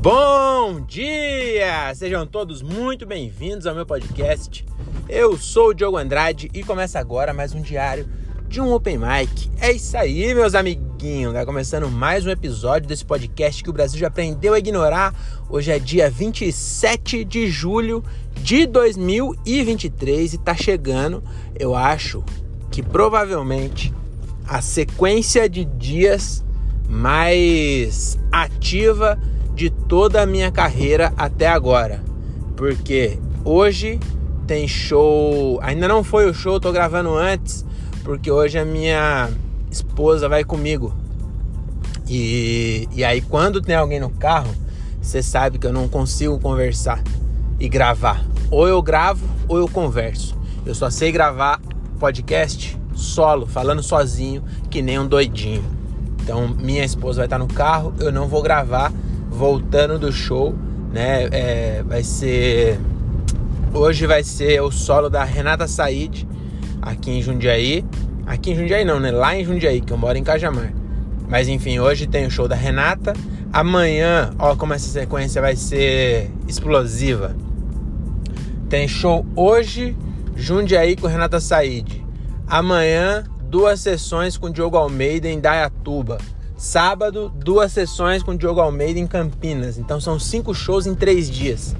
Bom dia! Sejam todos muito bem-vindos ao meu podcast. Eu sou o Diogo Andrade e começa agora mais um diário de um Open Mic. É isso aí, meus amiguinhos. Tá começando mais um episódio desse podcast que o Brasil já aprendeu a ignorar. Hoje é dia 27 de julho de 2023 e tá chegando, eu acho que provavelmente a sequência de dias mais ativa de toda a minha carreira até agora. Porque hoje tem show, ainda não foi o show, tô gravando antes, porque hoje a minha esposa vai comigo. E, e aí quando tem alguém no carro, você sabe que eu não consigo conversar e gravar. Ou eu gravo ou eu converso. Eu só sei gravar podcast solo, falando sozinho, que nem um doidinho. Então minha esposa vai estar no carro, eu não vou gravar voltando do show, né? É, vai ser. Hoje vai ser o solo da Renata Said aqui em Jundiaí. Aqui em Jundiaí não, né? Lá em Jundiaí, que eu moro em Cajamar. Mas enfim, hoje tem o show da Renata. Amanhã, ó, como essa sequência vai ser explosiva. Tem show hoje, Jundiaí com Renata Said. Amanhã, duas sessões com Diogo Almeida em Dayatuba. Sábado, duas sessões com Diogo Almeida em Campinas. Então são cinco shows em três dias.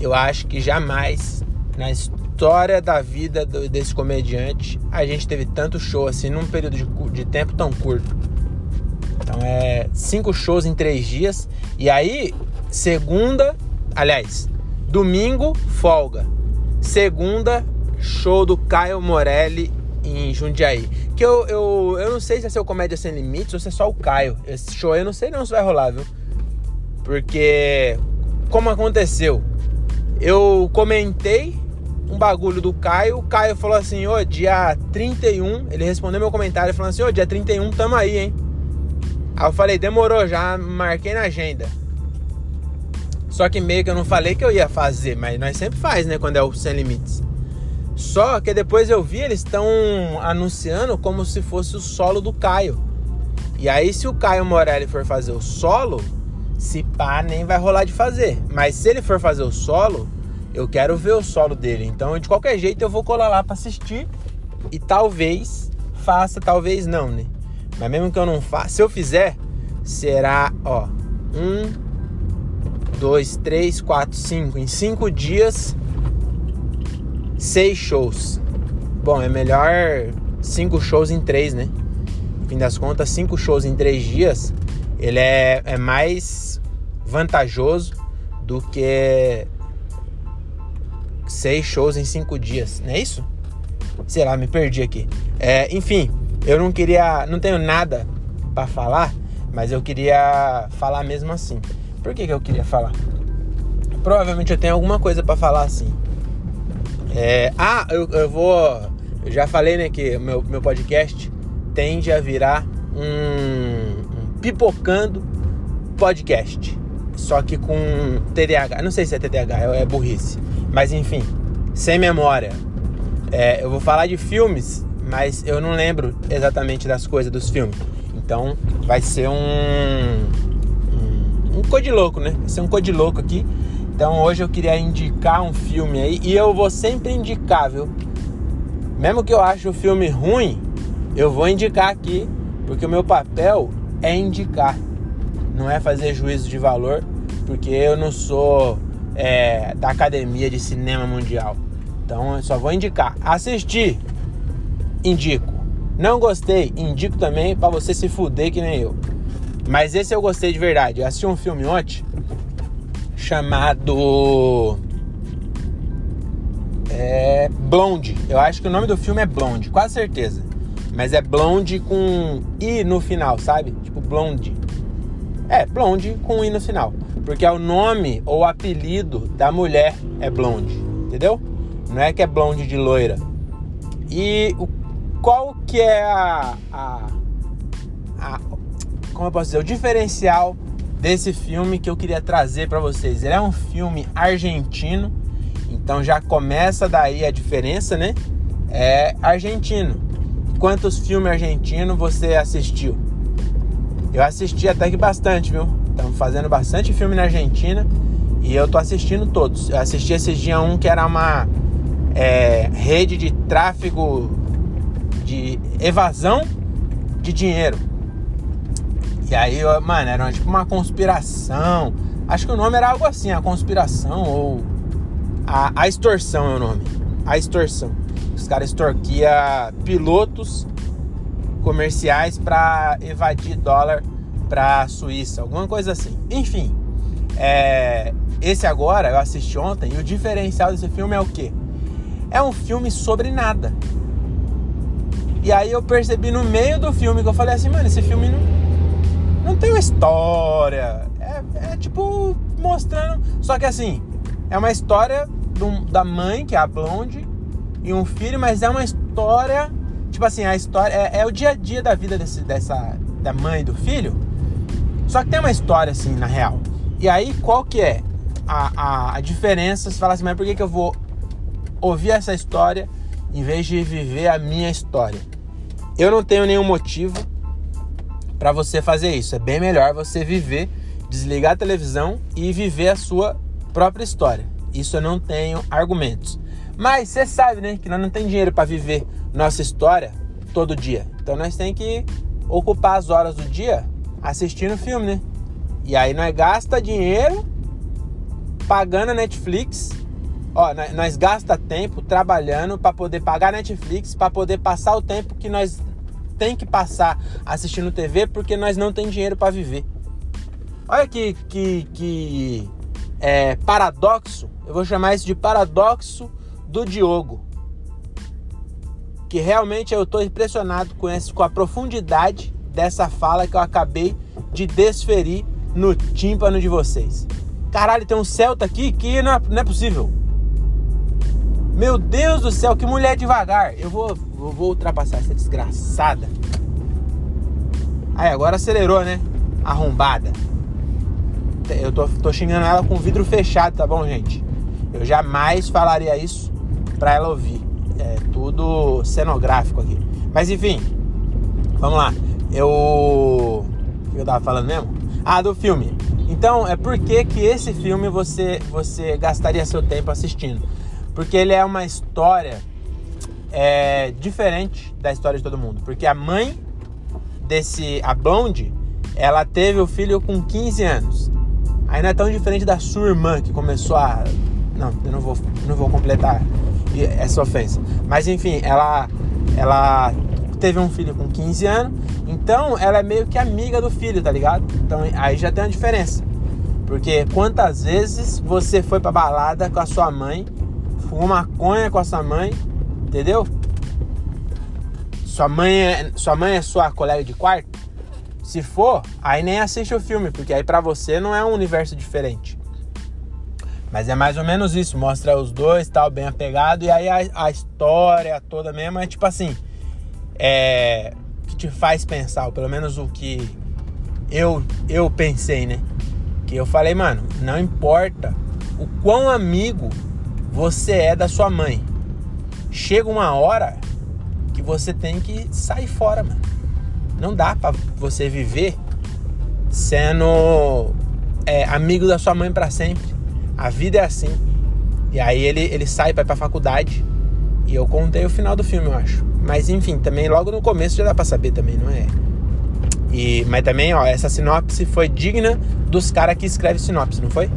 Eu acho que jamais na história da vida do, desse comediante a gente teve tanto show assim num período de, de tempo tão curto. Então é cinco shows em três dias. E aí, segunda, aliás, domingo, folga. Segunda, show do Caio Morelli em Jundiaí. Que eu, eu, eu não sei se é seu Comédia Sem Limites ou se é só o Caio. Esse show eu não sei não se vai rolar, viu? Porque, como aconteceu? Eu comentei um bagulho do Caio. O Caio falou assim: Ô, dia 31. Ele respondeu meu comentário falando assim: Ô, dia 31, tamo aí, hein? Aí eu falei: demorou, já marquei na agenda. Só que meio que eu não falei que eu ia fazer, mas nós sempre faz, né? Quando é o Sem Limites. Só que depois eu vi, eles estão anunciando como se fosse o solo do Caio. E aí, se o Caio Morelli for fazer o solo, se pá, nem vai rolar de fazer. Mas se ele for fazer o solo, eu quero ver o solo dele. Então, de qualquer jeito, eu vou colar lá para assistir. E talvez faça, talvez não, né? Mas mesmo que eu não faça, se eu fizer, será, ó, um, dois, três, quatro, cinco. Em cinco dias seis shows. Bom, é melhor cinco shows em três, né? No fim das contas, cinco shows em três dias, ele é, é mais vantajoso do que seis shows em cinco dias, não é isso? Sei lá, me perdi aqui. É, enfim, eu não queria, não tenho nada para falar, mas eu queria falar mesmo assim. Por que, que eu queria falar? Provavelmente eu tenho alguma coisa para falar assim. É, ah, eu, eu, vou. Eu já falei, né, que meu, meu podcast tende a virar um, um pipocando podcast. Só que com TDAH. Não sei se é TDAH, é, é burrice. Mas enfim, sem memória. É, eu vou falar de filmes, mas eu não lembro exatamente das coisas dos filmes. Então vai ser um. Um, um louco, né? Vai ser um code louco aqui. Então hoje eu queria indicar um filme aí e eu vou sempre indicar, viu? Mesmo que eu ache o filme ruim, eu vou indicar aqui, porque o meu papel é indicar, não é fazer juízo de valor, porque eu não sou é, da Academia de Cinema Mundial. Então eu só vou indicar. Assistir, indico. Não gostei, indico também para você se fuder que nem eu. Mas esse eu gostei de verdade. Eu assisti um filme ontem chamado é, Blonde. Eu acho que o nome do filme é Blonde, quase certeza. Mas é Blonde com I no final, sabe? Tipo Blonde. É, Blonde com I no final. Porque é o nome ou apelido da mulher é Blonde, entendeu? Não é que é blonde de loira. E o, qual que é a, a, a como eu posso dizer, o diferencial desse filme que eu queria trazer para vocês. Ele é um filme argentino, então já começa daí a diferença, né? É argentino. Quantos filmes argentinos você assistiu? Eu assisti até que bastante, viu? Estamos fazendo bastante filme na Argentina e eu tô assistindo todos. Eu assisti esses dias um que era uma é, rede de tráfego de evasão de dinheiro. E aí, mano, era tipo uma conspiração. Acho que o nome era algo assim, a conspiração ou a, a extorsão é o nome. A extorsão. Os caras extorquiam pilotos comerciais para evadir dólar para Suíça, alguma coisa assim. Enfim, é, esse agora eu assisti ontem e o diferencial desse filme é o quê? É um filme sobre nada. E aí eu percebi no meio do filme que eu falei assim, mano, esse filme não, não tem uma história. É, é tipo mostrando. Só que assim, é uma história do, da mãe, que é a Blonde, e um filho, mas é uma história. Tipo assim, a história. É, é o dia a dia da vida desse, dessa. Da mãe e do filho. Só que tem uma história, assim, na real. E aí, qual que é a, a, a diferença? Você fala assim, mas por que, que eu vou ouvir essa história em vez de viver a minha história? Eu não tenho nenhum motivo para você fazer isso. É bem melhor você viver, desligar a televisão e viver a sua própria história. Isso eu não tenho argumentos. Mas você sabe, né, que nós não tem dinheiro para viver nossa história todo dia. Então nós tem que ocupar as horas do dia assistindo filme, né? E aí nós gasta dinheiro pagando a Netflix. Ó, nós, gasta tempo trabalhando para poder pagar a Netflix, para poder passar o tempo que nós tem que passar assistindo TV porque nós não tem dinheiro para viver. Olha que, que, que é, paradoxo, eu vou chamar isso de paradoxo do Diogo. Que realmente eu estou impressionado com, esse, com a profundidade dessa fala que eu acabei de desferir no tímpano de vocês. Caralho, tem um Celta aqui que não é, não é possível. Meu Deus do céu, que mulher devagar. Eu vou, eu vou ultrapassar essa desgraçada. Aí, agora acelerou, né? Arrombada. Eu tô, tô xingando ela com o vidro fechado, tá bom, gente? Eu jamais falaria isso pra ela ouvir. É tudo cenográfico aqui. Mas enfim, vamos lá. Eu. O que eu tava falando mesmo? Ah, do filme. Então, é por que, que esse filme você, você gastaria seu tempo assistindo? Porque ele é uma história é, diferente da história de todo mundo. Porque a mãe desse, a Blonde, ela teve o filho com 15 anos. Aí não é tão diferente da sua irmã que começou a. Não, eu não vou, não vou completar essa ofensa. Mas enfim, ela, ela teve um filho com 15 anos, então ela é meio que amiga do filho, tá ligado? Então aí já tem uma diferença. Porque quantas vezes você foi pra balada com a sua mãe fumou maconha com a sua mãe, entendeu? Sua mãe é, sua mãe é sua colega de quarto? Se for, aí nem assiste o filme, porque aí para você não é um universo diferente. Mas é mais ou menos isso, mostra os dois, tal, bem apegado, e aí a, a história toda mesmo é tipo assim, é que te faz pensar, ou pelo menos o que eu eu pensei, né? Que eu falei, mano, não importa o quão amigo você é da sua mãe. Chega uma hora que você tem que sair fora, mano. Não dá para você viver sendo é, amigo da sua mãe para sempre. A vida é assim. E aí ele, ele sai ir pra faculdade. E eu contei o final do filme, eu acho. Mas enfim, também logo no começo já dá pra saber também, não é? E, mas também, ó, essa sinopse foi digna dos caras que escrevem sinopse, não foi?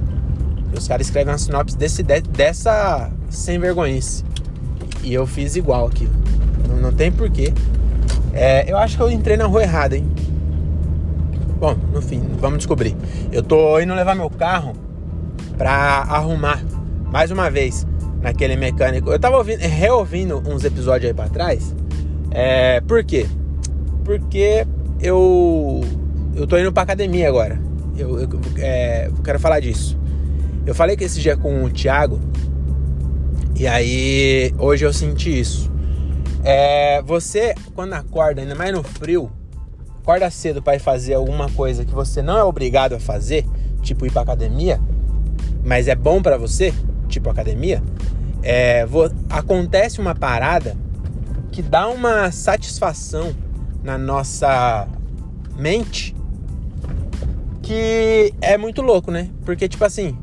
Os caras escrevem uma sinopse desse, dessa sem vergonhice. E eu fiz igual aqui. Não, não tem porquê. É, eu acho que eu entrei na rua errada, hein? Bom, no fim, vamos descobrir. Eu tô indo levar meu carro pra arrumar mais uma vez naquele mecânico. Eu tava ouvindo, reouvindo uns episódios aí pra trás. É, por quê? Porque eu eu tô indo pra academia agora. Eu, eu é, quero falar disso. Eu falei que esse dia com o Thiago, e aí hoje eu senti isso. É, você, quando acorda, ainda mais no frio, acorda cedo para ir fazer alguma coisa que você não é obrigado a fazer, tipo ir para academia, mas é bom para você, tipo academia, é, acontece uma parada que dá uma satisfação na nossa mente que é muito louco, né? Porque, tipo assim,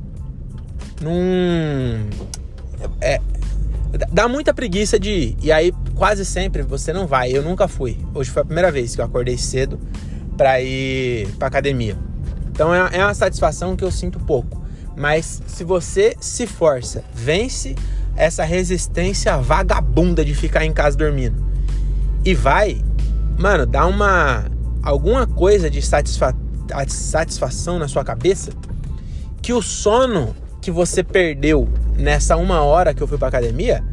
num. É, dá muita preguiça de ir. E aí, quase sempre você não vai. Eu nunca fui. Hoje foi a primeira vez que eu acordei cedo para ir pra academia. Então é, é uma satisfação que eu sinto pouco. Mas se você se força, vence essa resistência vagabunda de ficar em casa dormindo e vai, mano, dá uma alguma coisa de satisfa satisfação na sua cabeça que o sono que você perdeu nessa uma hora que eu fui pra academia,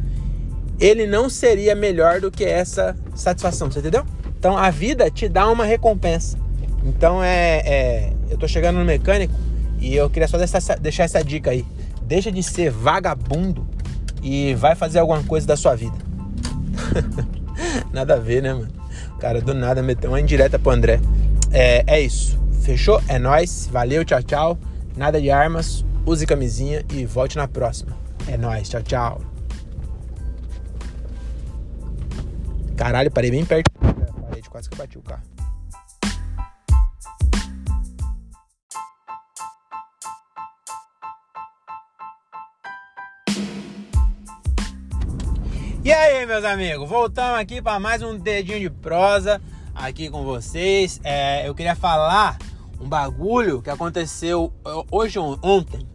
ele não seria melhor do que essa satisfação, você entendeu? Então a vida te dá uma recompensa. Então é, é eu tô chegando no mecânico e eu queria só deixar, deixar essa dica aí. Deixa de ser vagabundo e vai fazer alguma coisa da sua vida. nada a ver, né, mano? Cara do nada meteu uma indireta pro André. É, é isso. Fechou? É nós. Valeu, tchau, tchau. Nada de armas. Use camisinha e volte na próxima. É nós. Tchau, tchau. Caralho, parei bem perto da parede, quase que bati o carro. E aí, meus amigos, voltamos aqui para mais um dedinho de prosa aqui com vocês. É, eu queria falar um bagulho que aconteceu hoje ontem.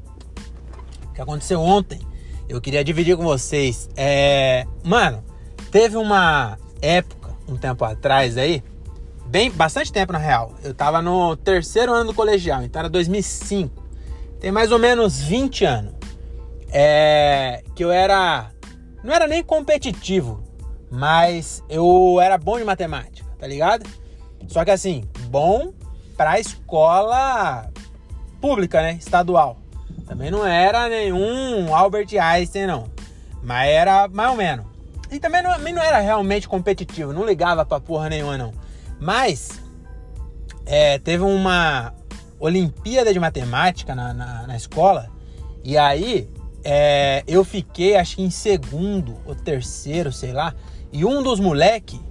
Que aconteceu ontem. Eu queria dividir com vocês. É, mano, teve uma época, um tempo atrás aí, bem bastante tempo na real. Eu tava no terceiro ano do colegial, então era 2005. Tem mais ou menos 20 anos. É, que eu era não era nem competitivo, mas eu era bom de matemática, tá ligado? Só que assim, bom pra escola pública, né? Estadual. Também não era nenhum Albert Einstein, não. Mas era mais ou menos. E também não, não era realmente competitivo, não ligava pra porra nenhuma, não. Mas é, teve uma Olimpíada de Matemática na, na, na escola. E aí é, eu fiquei, acho que em segundo ou terceiro, sei lá. E um dos moleque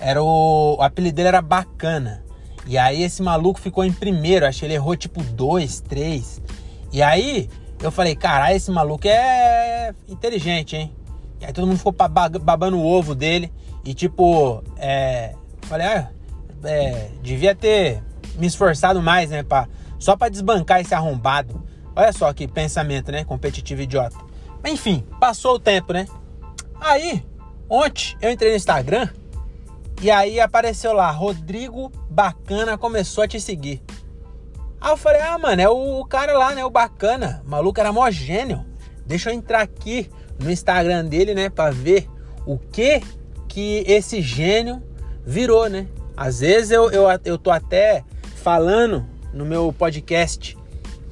era o, o apelido dele era Bacana. E aí esse maluco ficou em primeiro, acho que ele errou tipo dois, três. E aí eu falei, caralho, esse maluco é inteligente, hein? E aí todo mundo ficou babando o ovo dele. E tipo, é, falei, ah, é, devia ter me esforçado mais, né? Pra, só para desbancar esse arrombado. Olha só que pensamento, né? Competitivo idiota. Mas enfim, passou o tempo, né? Aí, ontem eu entrei no Instagram e aí apareceu lá, Rodrigo Bacana começou a te seguir. Aí eu falei, ah, mano, é o cara lá, né? O Bacana. O maluco era mó gênio. Deixa eu entrar aqui no Instagram dele, né? Pra ver o que que esse gênio virou, né? Às vezes eu, eu, eu tô até falando no meu podcast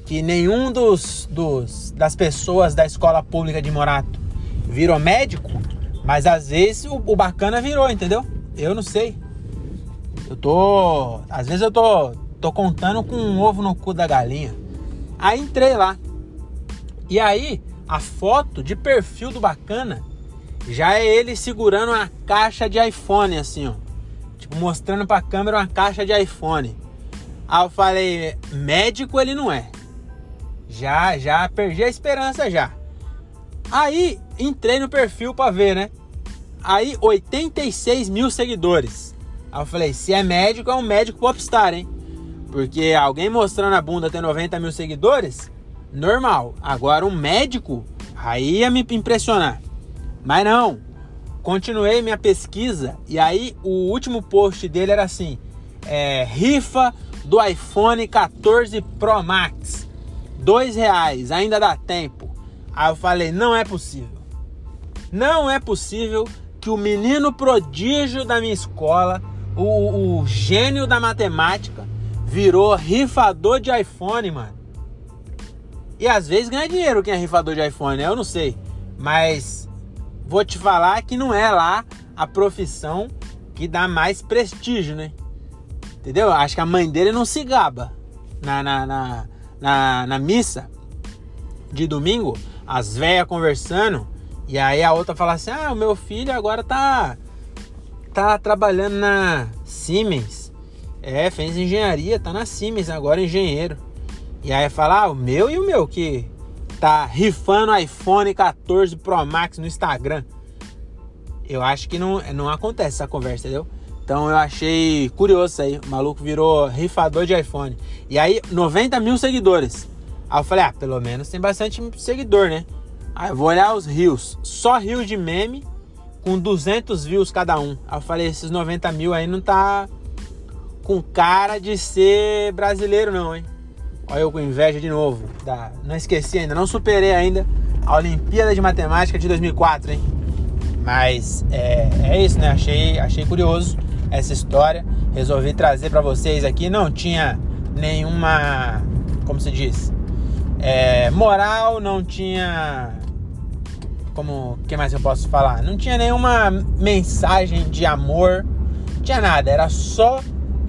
que nenhum dos, dos das pessoas da escola pública de Morato virou médico, mas às vezes o, o bacana virou, entendeu? Eu não sei. Eu tô. Às vezes eu tô, tô contando com um ovo no cu da galinha. Aí entrei lá. E aí, a foto de perfil do bacana já é ele segurando uma caixa de iPhone, assim, ó. Tipo, mostrando pra câmera uma caixa de iPhone. Aí eu falei, médico ele não é. Já, já perdi a esperança já. Aí entrei no perfil para ver, né? Aí 86 mil seguidores. Aí eu falei, se é médico, é um médico popstar, hein? Porque alguém mostrando a bunda ter 90 mil seguidores, normal. Agora um médico, aí ia me impressionar. Mas não. Continuei minha pesquisa e aí o último post dele era assim: é, rifa do iPhone 14 Pro Max dois reais, ainda dá tempo. Aí eu falei, não é possível. Não é possível que o menino prodígio da minha escola, o, o gênio da matemática, virou rifador de iPhone, mano. E às vezes ganha dinheiro quem é rifador de iPhone, eu não sei. Mas vou te falar que não é lá a profissão que dá mais prestígio, né? Entendeu? Acho que a mãe dele não se gaba na, na, na, na, na missa de domingo, as velhas conversando, e aí a outra fala assim: Ah, o meu filho agora tá, tá trabalhando na Siemens É, fez engenharia, tá na Siemens agora, engenheiro. E aí fala, ah, o meu e o meu, que tá rifando iPhone 14 Pro Max no Instagram. Eu acho que não, não acontece essa conversa, entendeu? Então eu achei curioso isso aí. O maluco virou rifador de iPhone. E aí, 90 mil seguidores. Aí eu falei, ah, pelo menos tem bastante seguidor, né? Aí eu vou olhar os rios. Só rios de meme com 200 views cada um. Aí eu falei, esses 90 mil aí não tá com cara de ser brasileiro não, hein? Olha eu com inveja de novo. Da... Não esqueci ainda, não superei ainda a Olimpíada de Matemática de 2004, hein? Mas é, é isso, né? Achei, achei curioso essa história. Resolvi trazer para vocês aqui. Não tinha nenhuma, como se diz, é, moral, não tinha como que mais eu posso falar? Não tinha nenhuma mensagem de amor, não tinha nada, era só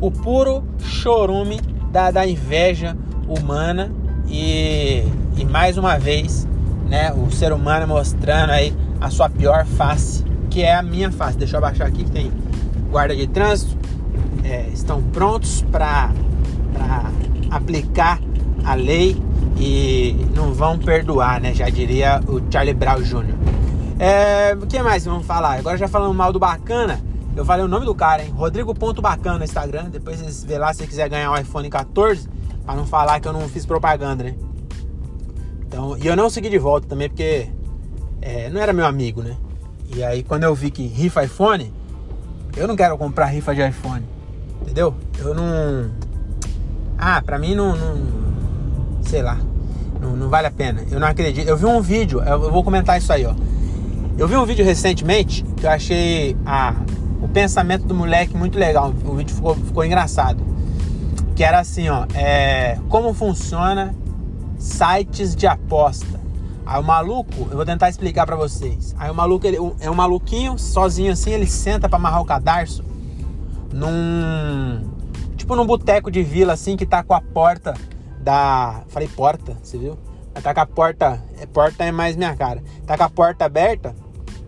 o puro chorume da, da inveja humana e, e mais uma vez, né, o ser humano mostrando aí a sua pior face, que é a minha face. Deixa eu abaixar aqui que tem guarda de trânsito, é, estão prontos para aplicar a lei e não vão perdoar, né? Já diria o Charlie Brown Jr. É, o que mais vamos falar? Agora já falando mal do Bacana, eu falei o nome do cara, hein? Rodrigo Ponto Bacana no Instagram. Depois vocês vê lá se você quiser ganhar um iPhone 14, para não falar que eu não fiz propaganda, né? Então, e eu não segui de volta também porque é, não era meu amigo, né? E aí quando eu vi que rifa iPhone, eu não quero comprar rifa de iPhone, entendeu? Eu não, ah, pra mim não, não sei lá, não, não, vale a pena. Eu não acredito. Eu vi um vídeo, eu vou comentar isso aí, ó. Eu vi um vídeo recentemente que eu achei a, o pensamento do moleque muito legal. O vídeo ficou, ficou engraçado. Que era assim, ó, é, como funciona sites de aposta. Aí o maluco, eu vou tentar explicar para vocês. Aí o maluco, ele, é um maluquinho, sozinho assim, ele senta para amarrar o cadarço num tipo num boteco de vila assim que tá com a porta da. Falei porta, você viu? Tá com a porta. É, porta é mais minha cara. Tá com a porta aberta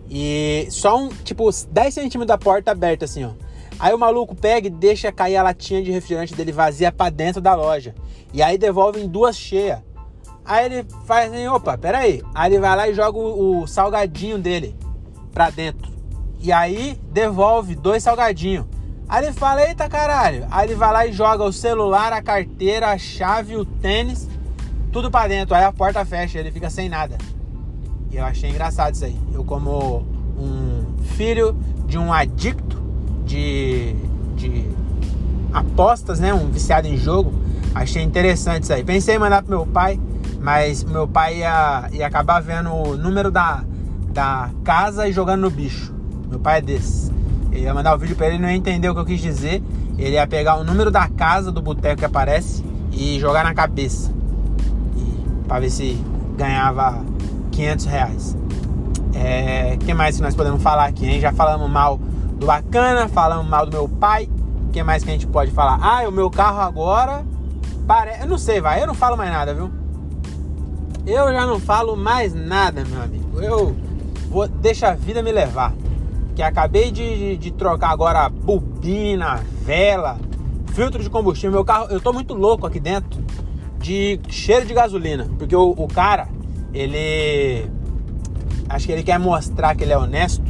e só um, tipo, 10 centímetros da porta aberta, assim, ó. Aí o maluco pega e deixa cair a latinha de refrigerante dele vazia para dentro da loja. E aí devolve em duas cheias. Aí ele faz assim, opa, peraí. Aí ele vai lá e joga o, o salgadinho dele pra dentro. E aí devolve dois salgadinhos. Aí ele fala, eita caralho. Aí ele vai lá e joga o celular, a carteira, a chave, o tênis, tudo para dentro. Aí a porta fecha, ele fica sem nada. Eu achei engraçado isso aí. Eu como um filho de um adicto de, de apostas, né? Um viciado em jogo. Achei interessante isso aí. Pensei em mandar pro meu pai, mas meu pai ia, ia acabar vendo o número da, da casa e jogando no bicho. Meu pai é desse. Ele ia mandar o vídeo pra ele, não ia entender o que eu quis dizer. Ele ia pegar o número da casa do boteco que aparece e jogar na cabeça. E, pra ver se ganhava 500 reais. É, que mais que nós podemos falar aqui, hein? Já falamos mal do bacana, falamos mal do meu pai. Que mais que a gente pode falar? Ah, o meu carro agora. Pare... Eu não sei, vai. Eu não falo mais nada, viu? Eu já não falo mais nada, meu amigo. Eu vou deixa a vida me levar que acabei de, de, de trocar agora bobina, vela, filtro de combustível. Meu carro, eu tô muito louco aqui dentro de cheiro de gasolina, porque o, o cara, ele acho que ele quer mostrar que ele é honesto.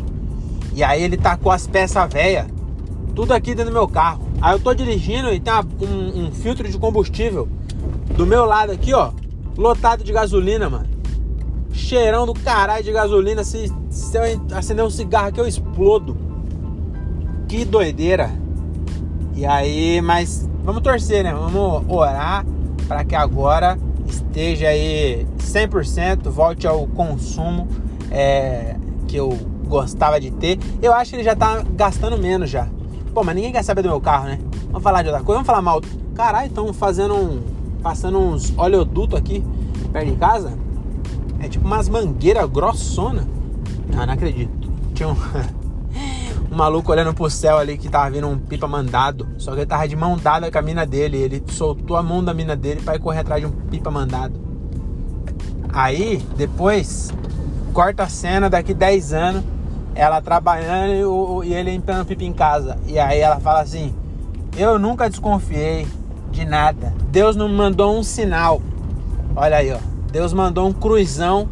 E aí ele com as peças velhas, tudo aqui dentro do meu carro. Aí eu tô dirigindo e tem uma, um, um filtro de combustível do meu lado aqui, ó, lotado de gasolina, mano cheirão do caralho de gasolina. Se, se eu acender um cigarro aqui, eu explodo. Que doideira. E aí, mas vamos torcer, né? Vamos orar para que agora esteja aí 100%, volte ao consumo é, que eu gostava de ter. Eu acho que ele já tá gastando menos já. Pô, mas ninguém quer saber do meu carro, né? Vamos falar de outra coisa, vamos falar mal. Caralho, estão fazendo um. passando uns oleoduto aqui perto de casa. É tipo umas mangueiras grossona. Ah, não acredito. Tinha um, um maluco olhando pro céu ali que tava vindo um pipa mandado. Só que ele tava de mão dada com a mina dele. Ele soltou a mão da mina dele para ir correr atrás de um pipa mandado. Aí, depois, corta a cena daqui 10 anos. Ela trabalhando e, o, e ele empinando pipa em casa. E aí ela fala assim: Eu nunca desconfiei de nada. Deus não mandou um sinal. Olha aí, ó. Deus mandou um cruzão,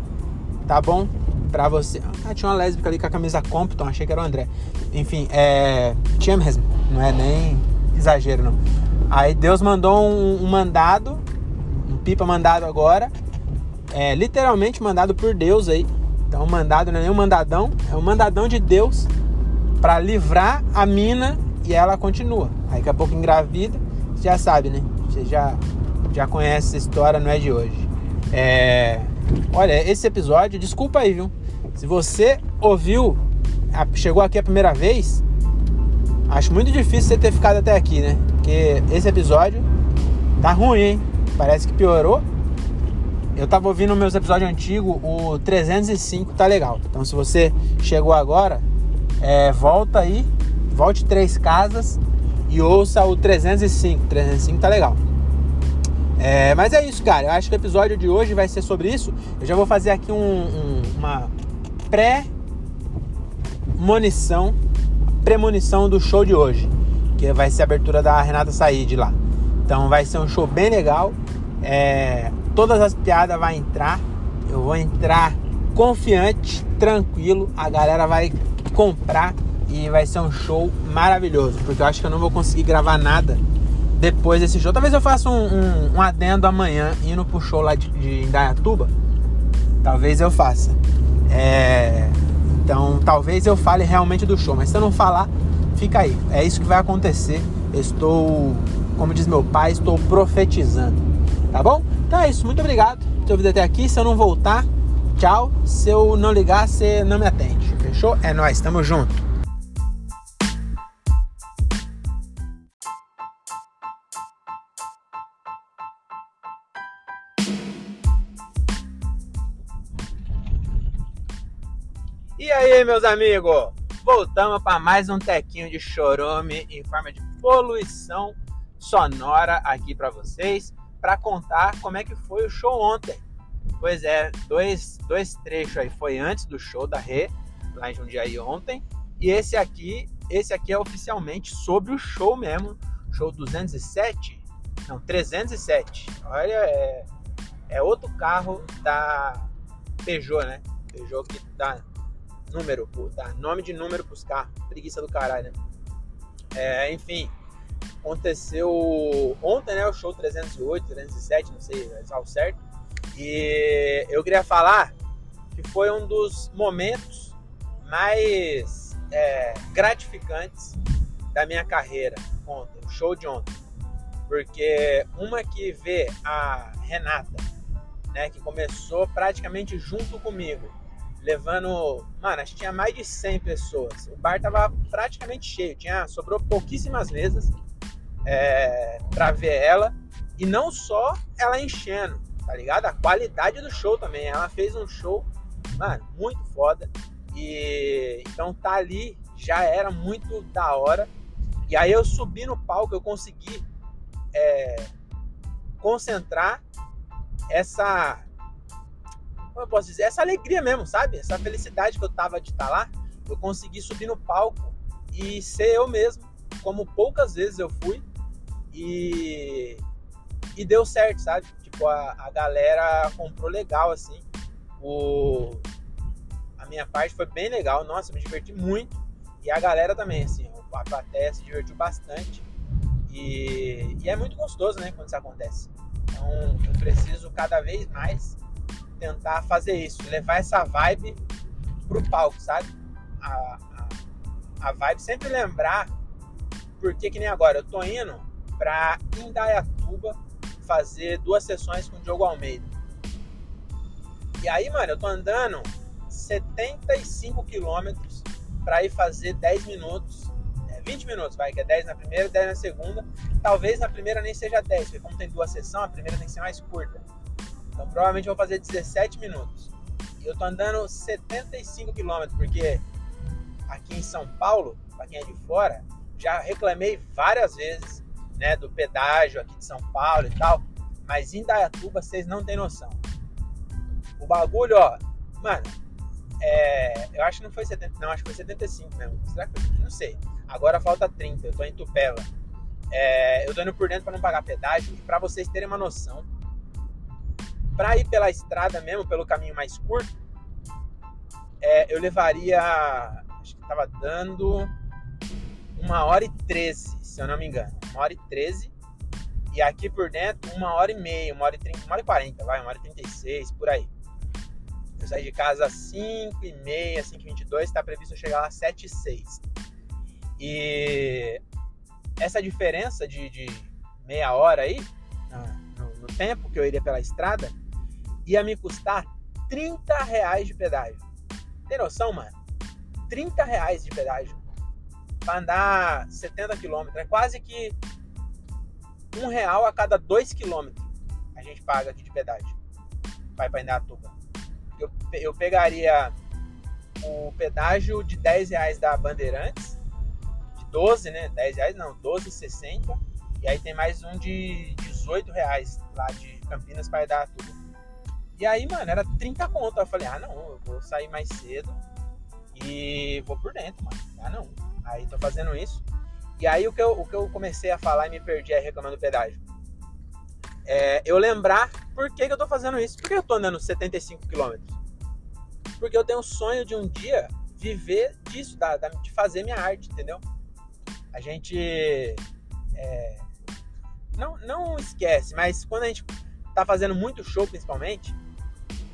tá bom? Pra você. Ah, tinha uma lésbica ali com a camisa Compton, achei que era o André. Enfim, é. Tinha mesmo. Não é nem exagero, não. Aí Deus mandou um, um mandado, um pipa mandado agora. É literalmente mandado por Deus aí. Então, mandado não é nem um mandadão, é um mandadão de Deus para livrar a mina e ela continua. Aí daqui a pouco engravida, você já sabe, né? Você já, já conhece essa história, não é de hoje. É... Olha, esse episódio, desculpa aí, viu? Se você ouviu, chegou aqui a primeira vez, acho muito difícil você ter ficado até aqui, né? Porque esse episódio tá ruim, hein? Parece que piorou. Eu tava ouvindo meus episódios antigos, o 305 tá legal. Então se você chegou agora, é, volta aí, volte três casas e ouça o 305. 305 tá legal. É, mas é isso, cara. Eu acho que o episódio de hoje vai ser sobre isso. Eu já vou fazer aqui um, um, uma pré-munição, premonição do show de hoje, que vai ser a abertura da Renata Said lá. Então vai ser um show bem legal. É, todas as piadas vai entrar. Eu vou entrar confiante, tranquilo. A galera vai comprar e vai ser um show maravilhoso. Porque eu acho que eu não vou conseguir gravar nada depois desse show. Talvez eu faça um, um, um adendo amanhã indo pro show lá de, de Indaiatuba. Talvez eu faça. É... Então talvez eu fale realmente do show. Mas se eu não falar, fica aí. É isso que vai acontecer. estou, como diz meu pai, estou profetizando. Tá bom? Então é isso, muito obrigado por ter ouvido até aqui. Se eu não voltar, tchau. Se eu não ligar, você não me atende. Fechou? É nóis, tamo junto. E aí, meus amigos? Voltamos para mais um tequinho de chorome em forma de poluição sonora aqui para vocês para contar como é que foi o show ontem. Pois é, dois, dois trechos aí foi antes do show da Rê, lá em Jundiaí ontem, e esse aqui, esse aqui é oficialmente sobre o show mesmo, show 207, não, 307. Olha, é, é outro carro da Peugeot, né? Peugeot que dá número, dá nome de número pros carros, preguiça do caralho, né? É, enfim, Aconteceu ontem, né? O show 308, 307, não sei ao certo. E eu queria falar que foi um dos momentos mais é, gratificantes da minha carreira ontem, o show de ontem. Porque uma que vê a Renata, né, que começou praticamente junto comigo, levando, mano, acho que tinha mais de 100 pessoas. O bar tava praticamente cheio, tinha sobrou pouquíssimas mesas é, pra ver ela. E não só ela enchendo, tá ligado? A qualidade do show também. Ela fez um show, mano, muito foda. E então tá ali já era muito da hora. E aí eu subi no palco, eu consegui é, concentrar essa. Como eu posso dizer? Essa alegria mesmo, sabe? Essa felicidade que eu tava de estar tá lá. Eu consegui subir no palco e ser eu mesmo, como poucas vezes eu fui. E, e deu certo, sabe? Tipo, a, a galera comprou legal, assim. O, a minha parte foi bem legal. Nossa, me diverti muito. E a galera também, assim. A plateia se divertiu bastante. E, e é muito gostoso, né? Quando isso acontece. Então, eu preciso cada vez mais tentar fazer isso. Levar essa vibe pro palco, sabe? A, a, a vibe sempre lembrar. Porque que nem agora, eu tô indo para Indaiatuba fazer duas sessões com o Diogo Almeida. E aí, mano, eu tô andando 75 quilômetros para ir fazer 10 minutos, é, 20 minutos, vai, que é 10 na primeira, 10 na segunda. Talvez na primeira nem seja 10, porque como tem duas sessões, a primeira tem que ser mais curta. Então provavelmente eu vou fazer 17 minutos. E eu tô andando 75 quilômetros, porque aqui em São Paulo, para quem é de fora, já reclamei várias vezes né, do pedágio aqui de São Paulo e tal. Mas em Dayatuba vocês não tem noção. O bagulho, ó, mano, é, eu acho que não foi 70, não, acho que foi 75 mesmo. Será que foi? Não sei. Agora falta 30, eu tô em Tupela. É, eu tô indo por dentro para não pagar pedágio. E para vocês terem uma noção, para ir pela estrada mesmo, pelo caminho mais curto, é, eu levaria. Acho que tava dando uma hora e treze, se eu não me engano. Uma hora e treze. E aqui por dentro, uma hora e meia, uma hora e trinta, uma hora e quarenta, vai, uma hora e trinta e seis, por aí. Eu saí de casa às 5 e meia, 5 e 22, está previsto eu chegar lá às 7 e 6. E essa diferença de, de meia hora aí, no, no, tempo que eu iria pela estrada, ia me custar 30 reais de pedágio. Tem noção, mano? 30 reais de pedágio. Pra andar 70 quilômetros. É quase que um real a cada dois quilômetros a gente paga aqui de pedágio. Vai pra Indaiatuba. Eu, eu pegaria o pedágio de 10 reais da Bandeirantes 12, né? 10 reais não, 12,60. E aí tem mais um de 18 reais lá de Campinas para tudo. E aí, mano, era 30 conto. Eu falei, ah não, eu vou sair mais cedo e vou por dentro, mano. Ah não. Aí tô fazendo isso. E aí o que eu, o que eu comecei a falar e me perdi aí reclamando do pedágio. É, eu lembrar por que, que eu tô fazendo isso. Por que eu tô andando 75 quilômetros? Porque eu tenho um sonho de um dia viver disso, da, da, de fazer minha arte, entendeu? a gente é, não, não esquece, mas quando a gente tá fazendo muito show, principalmente,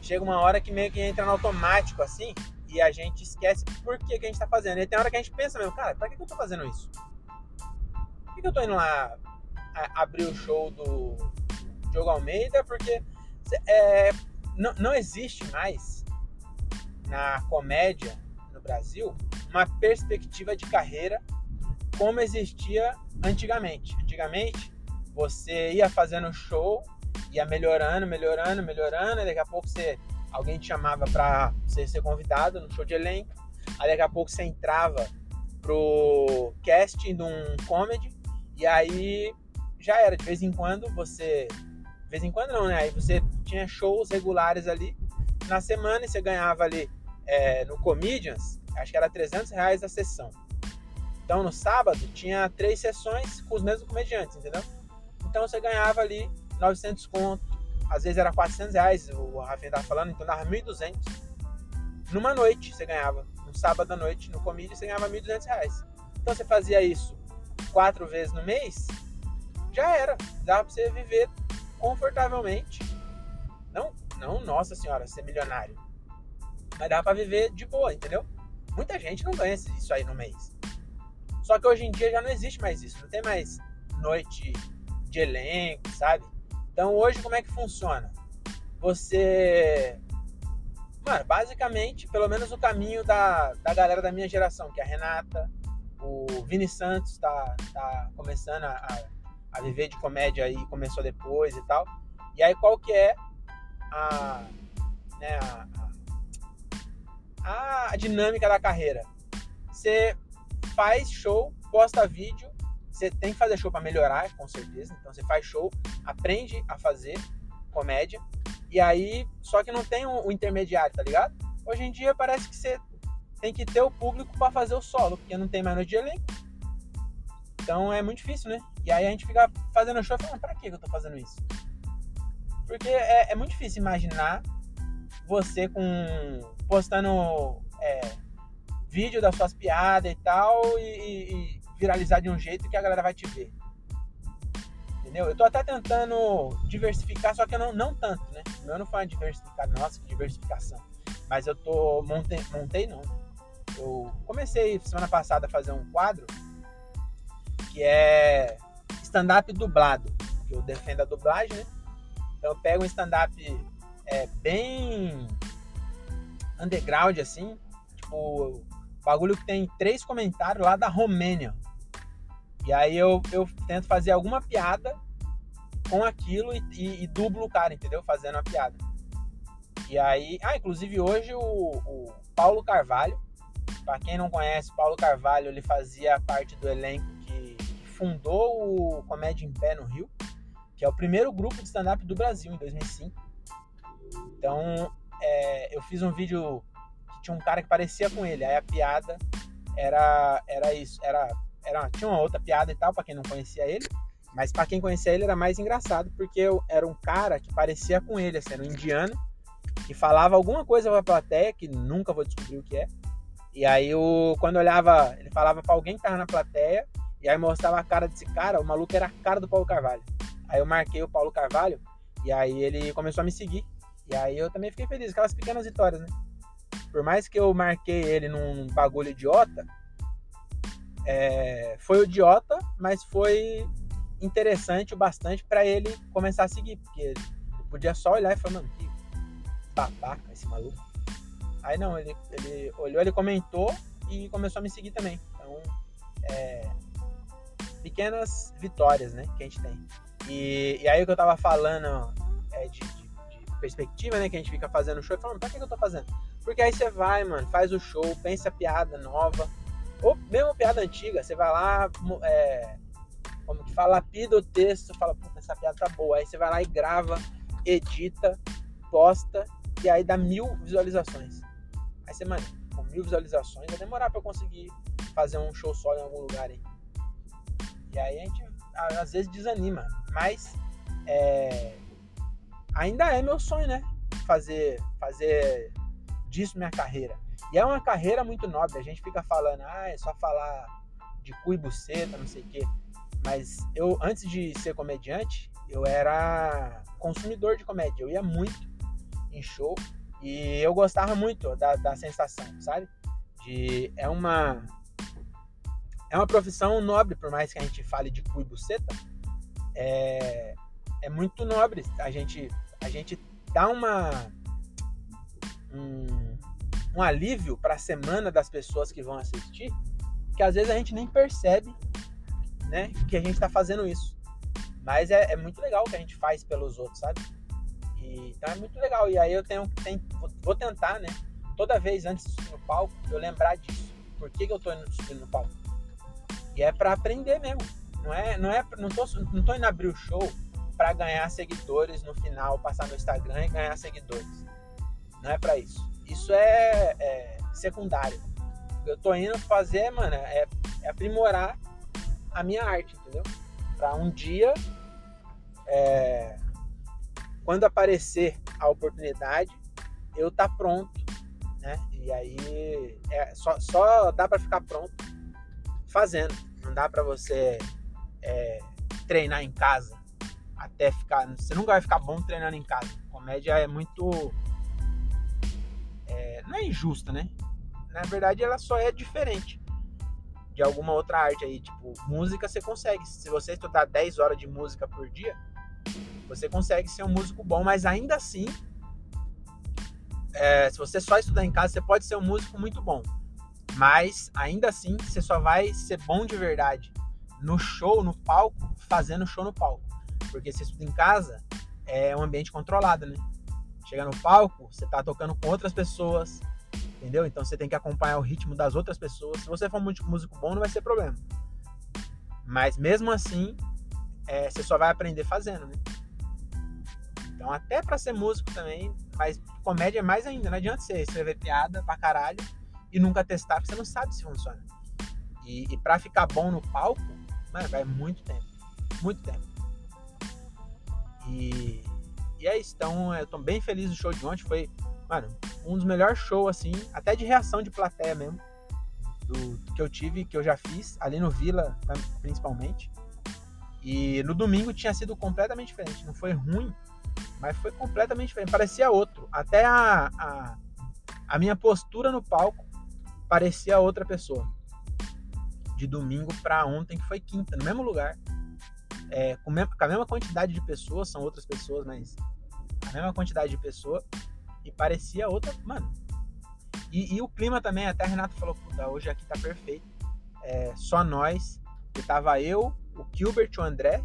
chega uma hora que meio que entra no automático assim e a gente esquece por que, que a gente tá fazendo. E tem hora que a gente pensa mesmo, cara, pra que, que eu tô fazendo isso? Por que, que eu tô indo lá abrir o show do Diogo Almeida? Porque é, não, não existe mais na comédia no Brasil uma perspectiva de carreira como existia antigamente. Antigamente, você ia fazendo show, ia melhorando, melhorando, melhorando, e daqui a pouco você, alguém te chamava para você ser convidado no show de elenco, aí daqui a pouco você entrava pro casting de um comedy, e aí já era, de vez em quando você. De vez em quando não, né? Aí você tinha shows regulares ali na semana e você ganhava ali é, no Comedians, acho que era 300 reais a sessão. Então no sábado tinha três sessões com os mesmos comediantes, entendeu? Então você ganhava ali 900 conto, às vezes era 400 reais, o Rafinha tava falando, então dava 1.200. Numa noite você ganhava, no sábado à noite, no comídio você ganhava 1.200 reais. Então você fazia isso quatro vezes no mês, já era, dava pra você viver confortavelmente. Não, não, nossa senhora, ser milionário. Mas dava pra viver de boa, entendeu? Muita gente não ganha isso aí no mês. Só que hoje em dia já não existe mais isso, não tem mais noite de elenco, sabe? Então hoje como é que funciona? Você. Mano, basicamente, pelo menos o caminho da, da galera da minha geração, que é a Renata, o Vini Santos tá, tá começando a, a viver de comédia aí, começou depois e tal. E aí qual que é a, né, a, a, a dinâmica da carreira? Você faz show, posta vídeo. Você tem que fazer show para melhorar, com certeza. Então você faz show, aprende a fazer comédia. E aí, só que não tem o, o intermediário, tá ligado? Hoje em dia parece que você tem que ter o público para fazer o solo, porque não tem mais no dia elenco. Então é muito difícil, né? E aí a gente fica fazendo show e falando, pra que eu tô fazendo isso? Porque é, é muito difícil imaginar você com postando é, vídeo das suas piadas e tal e, e, viralizar de um jeito que a galera vai te ver. Entendeu? Eu tô até tentando diversificar, só que eu não, não tanto, né? Eu não falo diversificar, nossa, que diversificação. Mas eu tô. Montei, montei não. Eu comecei semana passada a fazer um quadro que é stand-up dublado. Que eu defendo a dublagem, né? Então eu pego um stand-up é, bem underground, assim. Tipo, Bagulho que tem três comentários lá da Romênia. E aí eu, eu tento fazer alguma piada com aquilo e, e, e dublo o cara, entendeu? Fazendo a piada. E aí. Ah, inclusive hoje o, o Paulo Carvalho. Para quem não conhece, Paulo Carvalho ele fazia parte do elenco que, que fundou o Comédia em Pé no Rio, que é o primeiro grupo de stand-up do Brasil em 2005. Então, é, eu fiz um vídeo tinha um cara que parecia com ele. Aí a piada era, era isso, era era, tinha uma outra piada e tal, pra quem não conhecia ele. Mas pra quem conhecia ele era mais engraçado, porque eu era um cara que parecia com ele, assim, era um indiano, que falava alguma coisa pra plateia, que nunca vou descobrir o que é. E aí, eu, quando olhava, ele falava pra alguém que tava na plateia, e aí mostrava a cara desse cara, o maluco era a cara do Paulo Carvalho. Aí eu marquei o Paulo Carvalho, e aí ele começou a me seguir. E aí eu também fiquei feliz, aquelas pequenas vitórias, né? Por mais que eu marquei ele num bagulho idiota, é, foi idiota, mas foi interessante o bastante para ele começar a seguir, porque ele podia só olhar e falar, mano, que babaca esse maluco. Aí não, ele, ele olhou, ele comentou e começou a me seguir também. Então, é, pequenas vitórias, né, que a gente tem. E, e aí o que eu tava falando é de, de, de, perspectiva, né, que a gente fica fazendo show e falando, pra que, que eu tô fazendo? Porque aí você vai, mano, faz o show, pensa piada nova, ou mesmo piada antiga, você vai lá, é, como que fala, lapida o texto, fala, puta, essa piada tá boa. Aí você vai lá e grava, edita, posta, e aí dá mil visualizações. Aí você, mano, com mil visualizações vai demorar pra eu conseguir fazer um show solo em algum lugar aí. E aí a gente às vezes desanima, mas é, ainda é meu sonho, né? Fazer, fazer disso minha carreira. E é uma carreira muito nobre. A gente fica falando, ah, é só falar de cu e buceta, não sei o quê. Mas eu, antes de ser comediante, eu era consumidor de comédia. Eu ia muito em show e eu gostava muito da, da sensação, sabe? De, é uma é uma profissão nobre, por mais que a gente fale de cu e buceta. É, é muito nobre. A gente, a gente dá uma um, um alívio para a semana das pessoas que vão assistir, que às vezes a gente nem percebe, né, que a gente está fazendo isso. Mas é, é, muito legal o que a gente faz pelos outros, sabe? E, então é muito legal. E aí eu tenho, tenho vou tentar, né, toda vez antes de subir no palco, eu lembrar disso. Por que, que eu tô indo no palco? E é para aprender mesmo. Não é, não é, não tô, não tô indo abrir o show para ganhar seguidores no final, passar no Instagram e ganhar seguidores. Não é para isso. Isso é, é, secundário. Eu tô indo fazer, mano, é, é aprimorar a minha arte, entendeu? Para um dia, é, quando aparecer a oportunidade, eu tá pronto, né? E aí é, só, só dá para ficar pronto fazendo. Não dá para você é, treinar em casa até ficar. Você nunca vai ficar bom treinando em casa. Comédia é muito. Não é injusta, né? Na verdade, ela só é diferente de alguma outra arte aí. Tipo, música você consegue. Se você estudar 10 horas de música por dia, você consegue ser um músico bom, mas ainda assim, é, se você só estudar em casa, você pode ser um músico muito bom. Mas ainda assim, você só vai ser bom de verdade no show, no palco, fazendo show no palco. Porque se estuda em casa, é um ambiente controlado, né? Chega no palco, você tá tocando com outras pessoas, entendeu? Então você tem que acompanhar o ritmo das outras pessoas. Se você for músico bom, não vai ser problema. Mas mesmo assim, é, você só vai aprender fazendo, né? Então, até para ser músico também, mas comédia é mais ainda. Não adianta você escrever piada pra caralho e nunca testar, porque você não sabe se funciona. E, e para ficar bom no palco, mano, vai muito tempo. Muito tempo. E, e é isso. Então, eu tô bem feliz do show de ontem. Foi, mano, um dos melhores shows, assim, até de reação de plateia mesmo. Do, que eu tive, que eu já fiz, ali no Vila, principalmente. E no domingo tinha sido completamente diferente. Não foi ruim, mas foi completamente diferente. Parecia outro. Até a, a, a minha postura no palco parecia outra pessoa. De domingo para ontem, que foi quinta, no mesmo lugar. É, com, a mesma quantidade de pessoas, são outras pessoas, mas a mesma quantidade de pessoa. E parecia outra. Mano. E, e o clima também, até Renato falou: puta, hoje aqui tá perfeito. É, só nós. E tava eu, o Gilbert, o André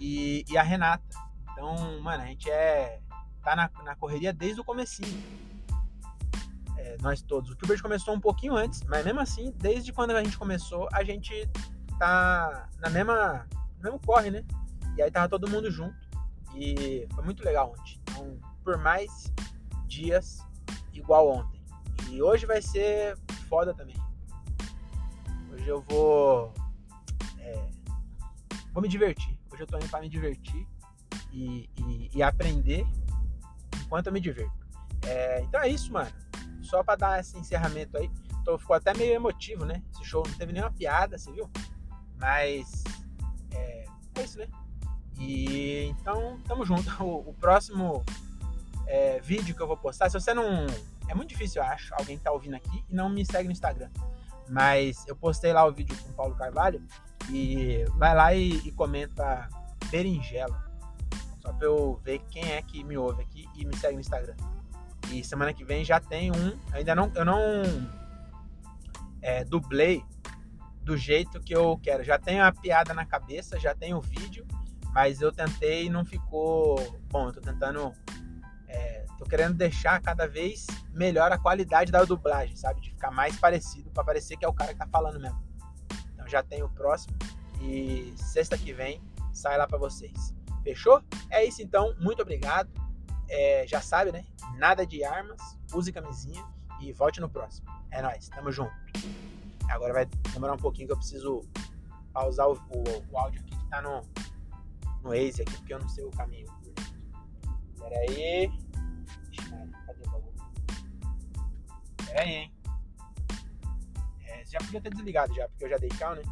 e, e a Renata. Então, mano, a gente é. tá na, na correria desde o comecinho nós todos. O Gilbert começou um pouquinho antes, mas mesmo assim, desde quando a gente começou, a gente tá na mesma, mesmo corre, né? E aí tava todo mundo junto e foi muito legal ontem. Então, por mais dias igual ontem. E hoje vai ser foda também. Hoje eu vou é, vou me divertir. Hoje eu tô indo pra me divertir e, e, e aprender enquanto eu me diverto. É, então é isso, mano. Só para dar esse encerramento aí. Tô, ficou até meio emotivo, né? Esse show não teve nenhuma piada, você viu? Mas é, isso, né? E então, tamo junto. O, o próximo é, vídeo que eu vou postar, se você não. É muito difícil, eu acho, alguém que tá ouvindo aqui e não me segue no Instagram. Mas eu postei lá o vídeo com o Paulo Carvalho e vai lá e, e comenta berinjela. Só pra eu ver quem é que me ouve aqui e me segue no Instagram. E semana que vem já tem um. Ainda não. Eu não é, dublei do jeito que eu quero. Já tenho a piada na cabeça, já tenho o vídeo, mas eu tentei e não ficou bom. Eu tô tentando. É, tô querendo deixar cada vez melhor a qualidade da dublagem, sabe? De ficar mais parecido, para parecer que é o cara que tá falando mesmo. Então já tem o próximo e sexta que vem sai lá para vocês. Fechou? É isso então, muito obrigado. É, já sabe, né? Nada de armas, use camisinha e volte no próximo. É nóis, tamo junto. Agora vai demorar um pouquinho que eu preciso pausar o, o, o áudio aqui que tá no, no Waze aqui, porque eu não sei o caminho. Pera aí. Cadê o bagulho? Pera aí, hein? É, já podia ter desligado já, porque eu já dei cal, né?